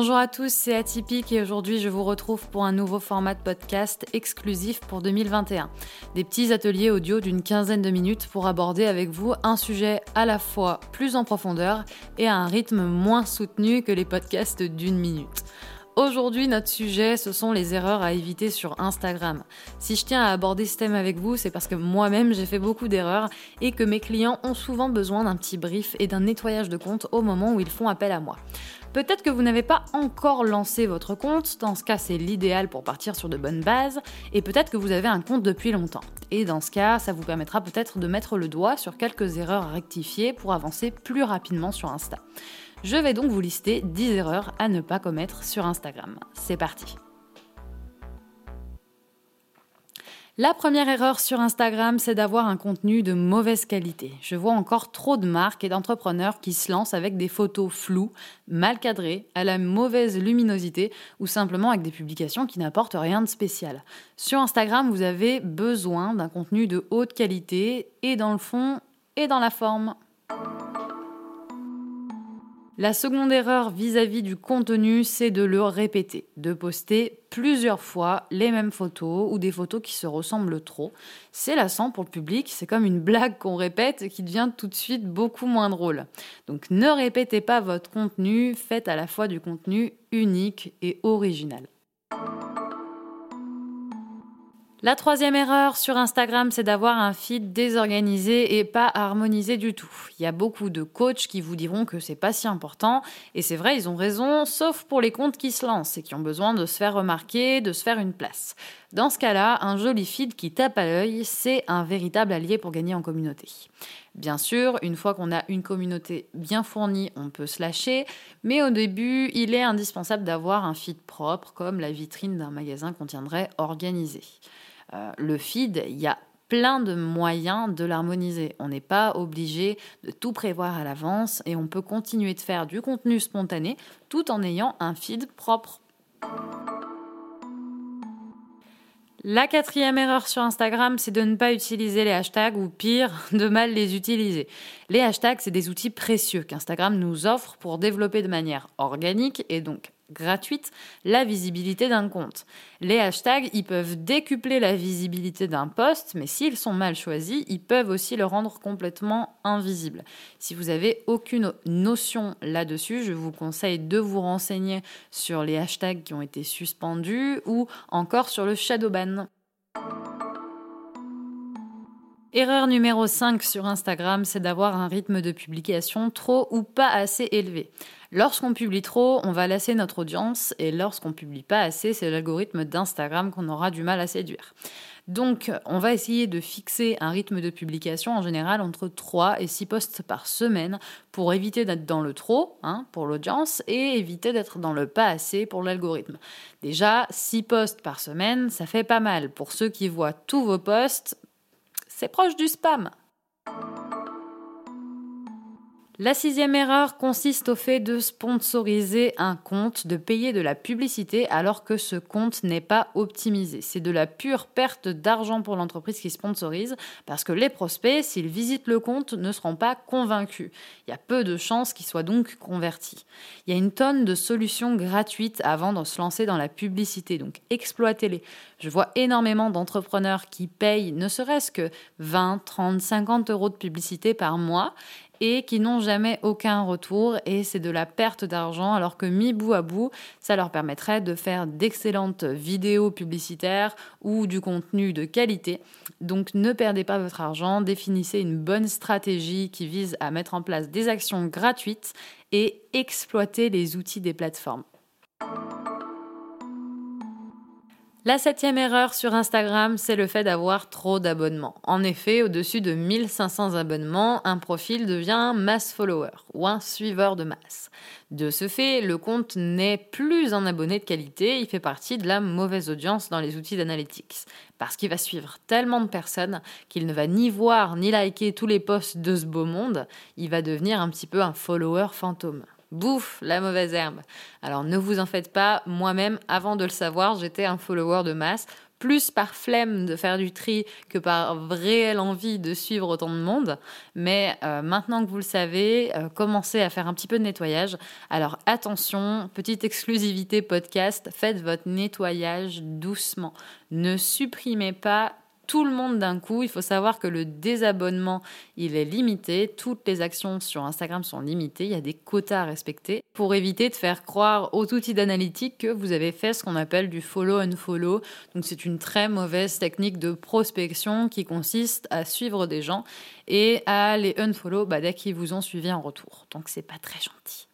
Bonjour à tous, c'est Atypique et aujourd'hui je vous retrouve pour un nouveau format de podcast exclusif pour 2021. Des petits ateliers audio d'une quinzaine de minutes pour aborder avec vous un sujet à la fois plus en profondeur et à un rythme moins soutenu que les podcasts d'une minute. Aujourd'hui, notre sujet, ce sont les erreurs à éviter sur Instagram. Si je tiens à aborder ce thème avec vous, c'est parce que moi-même, j'ai fait beaucoup d'erreurs et que mes clients ont souvent besoin d'un petit brief et d'un nettoyage de compte au moment où ils font appel à moi. Peut-être que vous n'avez pas encore lancé votre compte, dans ce cas c'est l'idéal pour partir sur de bonnes bases, et peut-être que vous avez un compte depuis longtemps. Et dans ce cas, ça vous permettra peut-être de mettre le doigt sur quelques erreurs à rectifier pour avancer plus rapidement sur Insta. Je vais donc vous lister 10 erreurs à ne pas commettre sur Instagram. C'est parti La première erreur sur Instagram, c'est d'avoir un contenu de mauvaise qualité. Je vois encore trop de marques et d'entrepreneurs qui se lancent avec des photos floues, mal cadrées, à la mauvaise luminosité ou simplement avec des publications qui n'apportent rien de spécial. Sur Instagram, vous avez besoin d'un contenu de haute qualité et dans le fond et dans la forme. La seconde erreur vis-à-vis du contenu, c'est de le répéter, de poster plusieurs fois les mêmes photos ou des photos qui se ressemblent trop. C'est lassant pour le public, c'est comme une blague qu'on répète et qui devient tout de suite beaucoup moins drôle. Donc ne répétez pas votre contenu, faites à la fois du contenu unique et original. La troisième erreur sur Instagram, c'est d'avoir un feed désorganisé et pas harmonisé du tout. Il y a beaucoup de coachs qui vous diront que c'est pas si important, et c'est vrai, ils ont raison, sauf pour les comptes qui se lancent et qui ont besoin de se faire remarquer, de se faire une place. Dans ce cas-là, un joli feed qui tape à l'œil, c'est un véritable allié pour gagner en communauté. Bien sûr, une fois qu'on a une communauté bien fournie, on peut se lâcher, mais au début, il est indispensable d'avoir un feed propre, comme la vitrine d'un magasin qu'on tiendrait organisé. Euh, le feed, il y a plein de moyens de l'harmoniser. On n'est pas obligé de tout prévoir à l'avance et on peut continuer de faire du contenu spontané tout en ayant un feed propre. La quatrième erreur sur Instagram, c'est de ne pas utiliser les hashtags ou pire, de mal les utiliser. Les hashtags, c'est des outils précieux qu'Instagram nous offre pour développer de manière organique et donc gratuite la visibilité d'un compte. Les hashtags, ils peuvent décupler la visibilité d'un post, mais s'ils sont mal choisis, ils peuvent aussi le rendre complètement invisible. Si vous avez aucune notion là-dessus, je vous conseille de vous renseigner sur les hashtags qui ont été suspendus ou encore sur le shadow ban. Erreur numéro 5 sur Instagram, c'est d'avoir un rythme de publication trop ou pas assez élevé. Lorsqu'on publie trop, on va lasser notre audience et lorsqu'on publie pas assez, c'est l'algorithme d'Instagram qu'on aura du mal à séduire. Donc, on va essayer de fixer un rythme de publication en général entre 3 et 6 posts par semaine pour éviter d'être dans le trop hein, pour l'audience et éviter d'être dans le pas assez pour l'algorithme. Déjà, 6 posts par semaine, ça fait pas mal. Pour ceux qui voient tous vos posts, c'est proche du spam. La sixième erreur consiste au fait de sponsoriser un compte, de payer de la publicité alors que ce compte n'est pas optimisé. C'est de la pure perte d'argent pour l'entreprise qui sponsorise parce que les prospects, s'ils visitent le compte, ne seront pas convaincus. Il y a peu de chances qu'ils soient donc convertis. Il y a une tonne de solutions gratuites avant de se lancer dans la publicité, donc exploitez-les. Je vois énormément d'entrepreneurs qui payent ne serait-ce que 20, 30, 50 euros de publicité par mois et qui n'ont jamais aucun retour et c'est de la perte d'argent alors que mis bout à bout, ça leur permettrait de faire d'excellentes vidéos publicitaires ou du contenu de qualité. Donc ne perdez pas votre argent, définissez une bonne stratégie qui vise à mettre en place des actions gratuites et exploiter les outils des plateformes. La septième erreur sur Instagram, c'est le fait d'avoir trop d'abonnements. En effet, au-dessus de 1500 abonnements, un profil devient mass follower ou un suiveur de masse. De ce fait, le compte n'est plus un abonné de qualité, il fait partie de la mauvaise audience dans les outils d'analytics. Parce qu'il va suivre tellement de personnes qu'il ne va ni voir ni liker tous les posts de ce beau monde, il va devenir un petit peu un follower fantôme bouffe la mauvaise herbe. Alors ne vous en faites pas, moi-même, avant de le savoir, j'étais un follower de masse. plus par flemme de faire du tri que par réelle envie de suivre autant de monde. Mais euh, maintenant que vous le savez, euh, commencez à faire un petit peu de nettoyage. Alors attention, petite exclusivité podcast, faites votre nettoyage doucement. Ne supprimez pas tout le monde d'un coup. Il faut savoir que le désabonnement, il est limité. Toutes les actions sur Instagram sont limitées. Il y a des quotas à respecter pour éviter de faire croire aux outils d'analytique que vous avez fait ce qu'on appelle du follow and follow. Donc c'est une très mauvaise technique de prospection qui consiste à suivre des gens et à les unfollow bah, dès qu'ils vous ont suivi en retour. Donc c'est pas très gentil.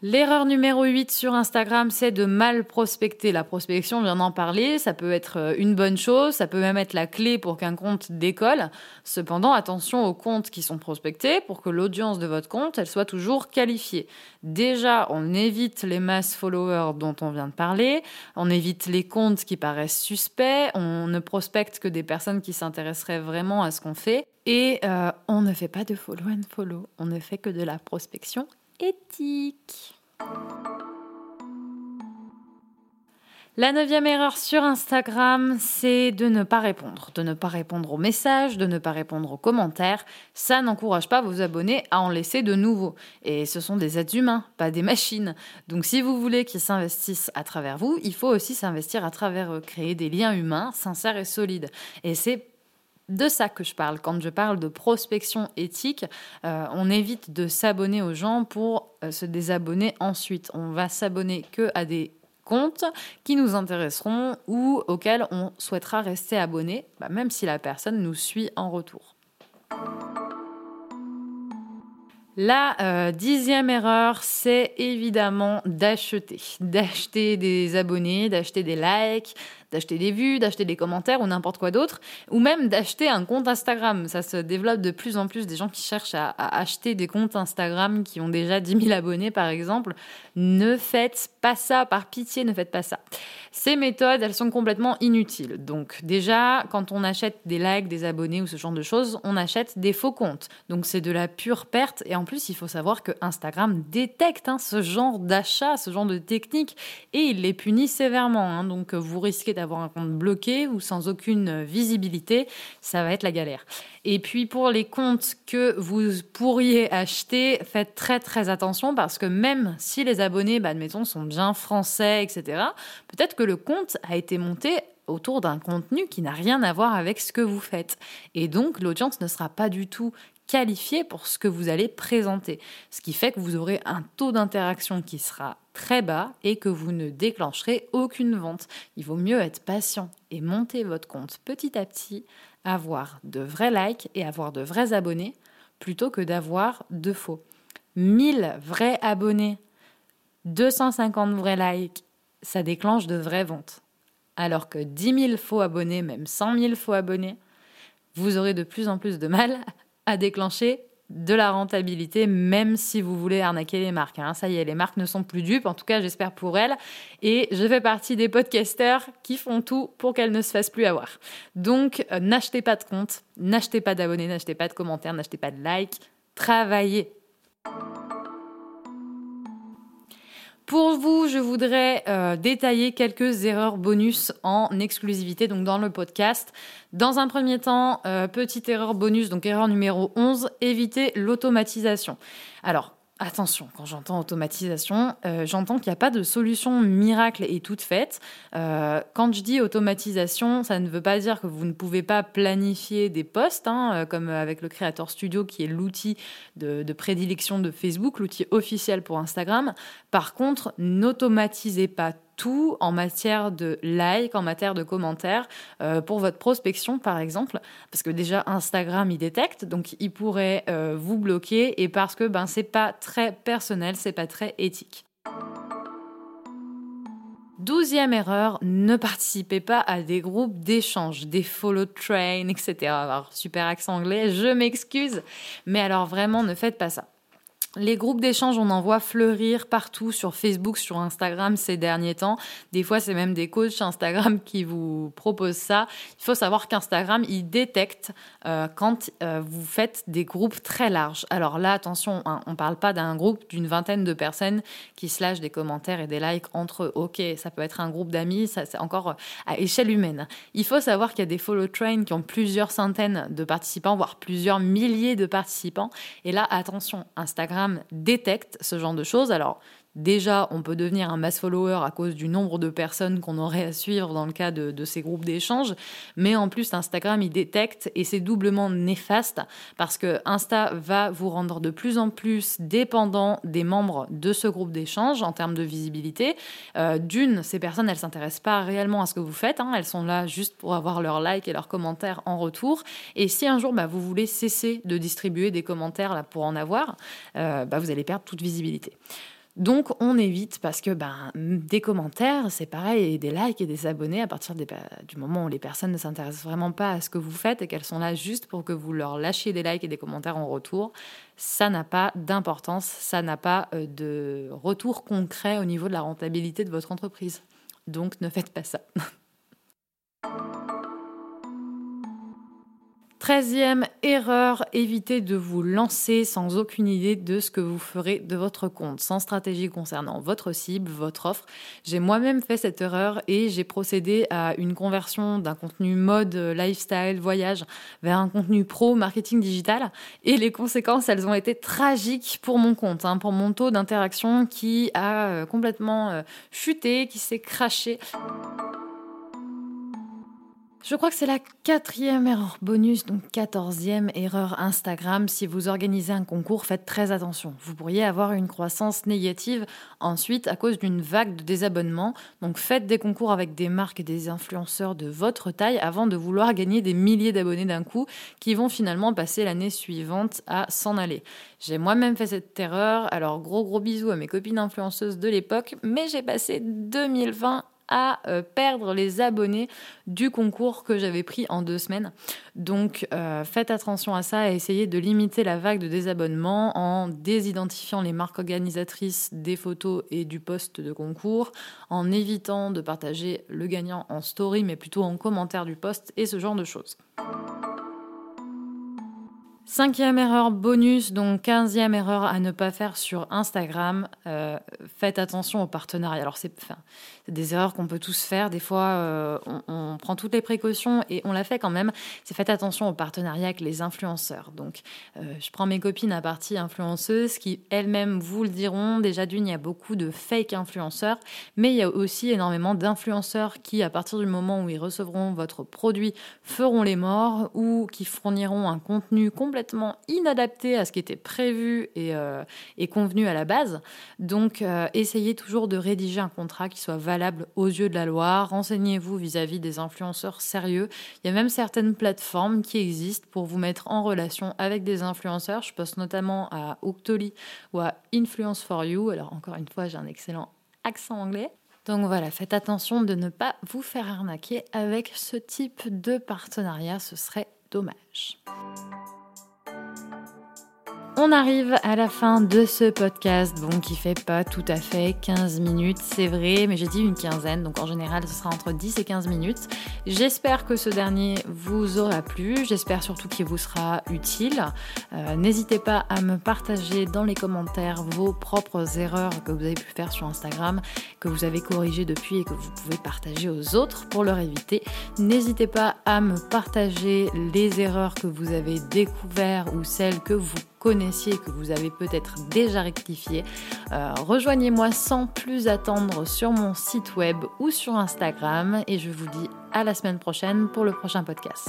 L'erreur numéro 8 sur Instagram, c'est de mal prospecter. La prospection, on vient d'en parler, ça peut être euh, une bonne chose, ça peut même être la clé pour qu'un compte décolle. Cependant, attention aux comptes qui sont prospectés pour que l'audience de votre compte, elle soit toujours qualifiée. Déjà, on évite les mass followers dont on vient de parler, on évite les comptes qui paraissent suspects, on ne prospecte que des personnes qui s'intéresseraient vraiment à ce qu'on fait et euh, on ne fait pas de follow and follow, on ne fait que de la prospection La neuvième erreur sur Instagram, c'est de ne pas répondre. De ne pas répondre aux messages, de ne pas répondre aux commentaires. Ça n'encourage pas vos abonnés à en laisser de nouveaux. Et ce sont des êtres humains, pas des machines. Donc si vous voulez qu'ils s'investissent à travers vous, il faut aussi s'investir à travers eux, créer des liens humains sincères et solides. Et c'est de ça que je parle. Quand je parle de prospection éthique, euh, on évite de s'abonner aux gens pour euh, se désabonner ensuite. On va s'abonner que à des comptes qui nous intéresseront ou auxquels on souhaitera rester abonné, bah, même si la personne nous suit en retour. La euh, dixième erreur, c'est évidemment d'acheter. D'acheter des abonnés, d'acheter des likes, d'acheter des vues, d'acheter des commentaires ou n'importe quoi d'autre, ou même d'acheter un compte Instagram. Ça se développe de plus en plus des gens qui cherchent à, acheter des comptes Instagram qui ont déjà 10 000 abonnés par exemple. Ne faites pas ça, par pitié, ne faites pas ça. Ces méthodes, elles sont complètement inutiles. Donc déjà, quand on achète des likes, des abonnés ou ce genre de choses, on achète des faux comptes. Donc c'est de la pure perte. Et en plus, il faut savoir que Instagram détecte hein, ce genre d'achat, ce genre de technique, et il les punit sévèrement. Hein. Donc vous risquez d'avoir un compte bloqué ou sans aucune visibilité, ça va être la galère. Et puis pour les comptes que vous pourriez acheter, faites très très attention parce que même si les abonnés, bah, admettons, sont bien français, etc., peut-être que le compte a été monté autour d'un contenu qui n'a rien à voir avec ce que vous faites. Et donc l'audience ne sera pas du tout qualifié pour ce que vous allez présenter. Ce qui fait que vous aurez un taux d'interaction qui sera très bas et que vous ne déclencherez aucune vente. Il vaut mieux être patient et monter votre compte petit à petit, avoir de vrais likes et avoir de vrais abonnés plutôt que d'avoir de faux. 1000 vrais abonnés, 250 vrais likes, ça déclenche de vraies ventes. Alors que 10 000 faux abonnés, même 100 000 faux abonnés, vous aurez de plus en plus de mal à déclencher de la rentabilité, même si vous voulez arnaquer les marques. Hein. Ça y est, les marques ne sont plus dupes, en tout cas j'espère pour elles. Et je fais partie des podcasteurs qui font tout pour qu'elles ne se fassent plus avoir. Donc euh, n'achetez pas de compte, n'achetez pas d'abonnés, n'achetez pas de commentaires, n'achetez pas de likes, travaillez. Pour vous, je voudrais euh, détailler quelques erreurs bonus en exclusivité, donc dans le podcast. Dans un premier temps, euh, petite erreur bonus, donc erreur numéro 11, éviter l'automatisation. Alors, Attention, quand j'entends automatisation, euh, j'entends qu'il n'y a pas de solution miracle et toute faite. Euh, quand je dis automatisation, ça ne veut pas dire que vous ne pouvez pas planifier des posts, hein, euh, comme avec le Creator Studio, qui est l'outil de, de, prédilection de Facebook, l'outil officiel pour Instagram. Par contre, n'automatisez pas tout en matière de like, en matière de commentaires, euh, pour votre prospection par exemple, parce que déjà Instagram il détecte, donc il pourrait euh, vous bloquer et parce que ben c'est pas très personnel, c'est pas très éthique. Douzième erreur, ne participez pas à des groupes d'échange, des follow train, etc. Alors, super accent anglais, je m'excuse, mais alors vraiment ne faites pas ça. Les groupes d'échange, on en voit fleurir partout sur Facebook, sur Instagram ces derniers temps. Des fois, c'est même des coachs Instagram qui vous proposent ça. Il faut savoir qu'Instagram, il détecte euh, quand euh, vous faites des groupes très larges. Alors là, attention, hein, on ne parle pas d'un groupe d'une vingtaine de personnes qui se des commentaires et des likes entre eux. Ok, ça peut être un groupe d'amis, ça c'est encore à échelle humaine. Il faut savoir qu'il y a des follow trains qui ont plusieurs centaines de participants, voire plusieurs milliers de participants. Et là, attention, Instagram détecte ce genre de choses. Alors, Déjà, on peut devenir un mass follower à cause du nombre de personnes qu'on aurait à suivre dans le cas de, ces groupes d'échange. Mais en plus, Instagram, il détecte et c'est doublement néfaste parce que Insta va vous rendre de plus en plus dépendant des membres de ce groupe d'échange en termes de visibilité. Euh, d'une, ces personnes, elles s'intéressent pas réellement à ce que vous faites. Hein. elles sont là juste pour avoir leurs likes et leurs commentaires en retour. Et si un jour, bah, vous voulez cesser de distribuer des commentaires là, pour en avoir, euh, bah, vous allez perdre toute visibilité. Donc on évite parce que ben, des commentaires, c'est pareil, et des likes et des abonnés à partir du moment où les personnes ne s'intéressent vraiment pas à ce que vous faites et qu'elles sont là juste pour que vous leur lâchiez des likes et des commentaires en retour, ça n'a pas d'importance, ça n'a pas euh, de retour concret au niveau de la rentabilité de votre entreprise. Donc ne faites pas ça. Treizième erreur, évitez de vous lancer sans aucune idée de ce que vous ferez de votre compte, sans stratégie concernant votre cible, votre offre. J'ai moi-même fait cette erreur et j'ai procédé à une conversion d'un contenu mode, lifestyle, voyage vers un contenu pro, marketing digital. Et les conséquences, elles ont été tragiques pour mon compte, hein, pour mon taux d'interaction qui a euh, complètement euh, chuté, qui s'est craché. Je crois que c'est la quatrième erreur bonus, donc quatorzième erreur Instagram. Si vous organisez un concours, faites très attention. Vous pourriez avoir une croissance négative ensuite à cause d'une vague de désabonnements. Donc faites des concours avec des marques et des influenceurs de votre taille avant de vouloir gagner des milliers d'abonnés d'un coup qui vont finalement passer l'année suivante à s'en aller. J'ai moi-même fait cette erreur. Alors gros gros bisous à mes copines influenceuses de l'époque, mais j'ai passé 2020 à euh, perdre les abonnés du concours que j'avais pris en deux semaines. Donc euh, faites attention à ça et essayez de limiter la vague de désabonnements en désidentifiant les marques organisatrices des photos et du poste de concours, en évitant de partager le gagnant en story mais plutôt en commentaire du poste et ce genre de choses. Cinquième erreur bonus, donc quinzième erreur à ne pas faire sur Instagram. Euh, faites attention aux partenariats. Alors c'est, des erreurs qu'on peut tous faire. Des fois, euh, on, prend toutes les précautions et on l'a fait quand même. C'est faites attention aux partenariats avec les influenceurs. Donc, euh, je prends mes copines à partie influenceuses qui elles-mêmes vous le diront. Déjà d'une, il y a beaucoup de fake influenceurs, mais il y a aussi énormément d'influenceurs qui, à partir du moment où ils recevront votre produit, feront les morts ou qui fourniront un contenu complètement complètement inadapté à ce qui était prévu et, euh, convenu à la base. Donc, euh, essayez toujours de rédiger un contrat qui soit valable aux yeux de la loi. Renseignez-vous vis-à-vis des influenceurs sérieux. Il y a même certaines plateformes qui existent pour vous mettre en relation avec des influenceurs. Je pense notamment à Octoly ou à Influence for You. Alors, encore une fois, j'ai un excellent accent anglais. Donc voilà, faites attention de ne pas vous faire arnaquer avec ce type de partenariat, ce serait dommage. On arrive à la fin de ce podcast, bon, qui fait pas tout à fait 15 minutes, c'est vrai, mais j'ai dit une quinzaine, donc en général ce sera entre 10 et 15 minutes. J'espère que ce dernier vous aura plu, j'espère surtout qu'il vous sera utile. Euh, n'hésitez pas à me partager dans les commentaires vos propres erreurs que vous avez pu faire sur Instagram, que vous avez corrigées depuis et que vous pouvez partager aux autres pour leur éviter. N'hésitez pas à me partager les erreurs que vous avez découvertes ou celles que vous connaissiez que vous avez peut-être déjà rectifié, euh, rejoignez-moi sans plus attendre sur mon site web ou sur Instagram et je vous dis à la semaine prochaine pour le prochain podcast.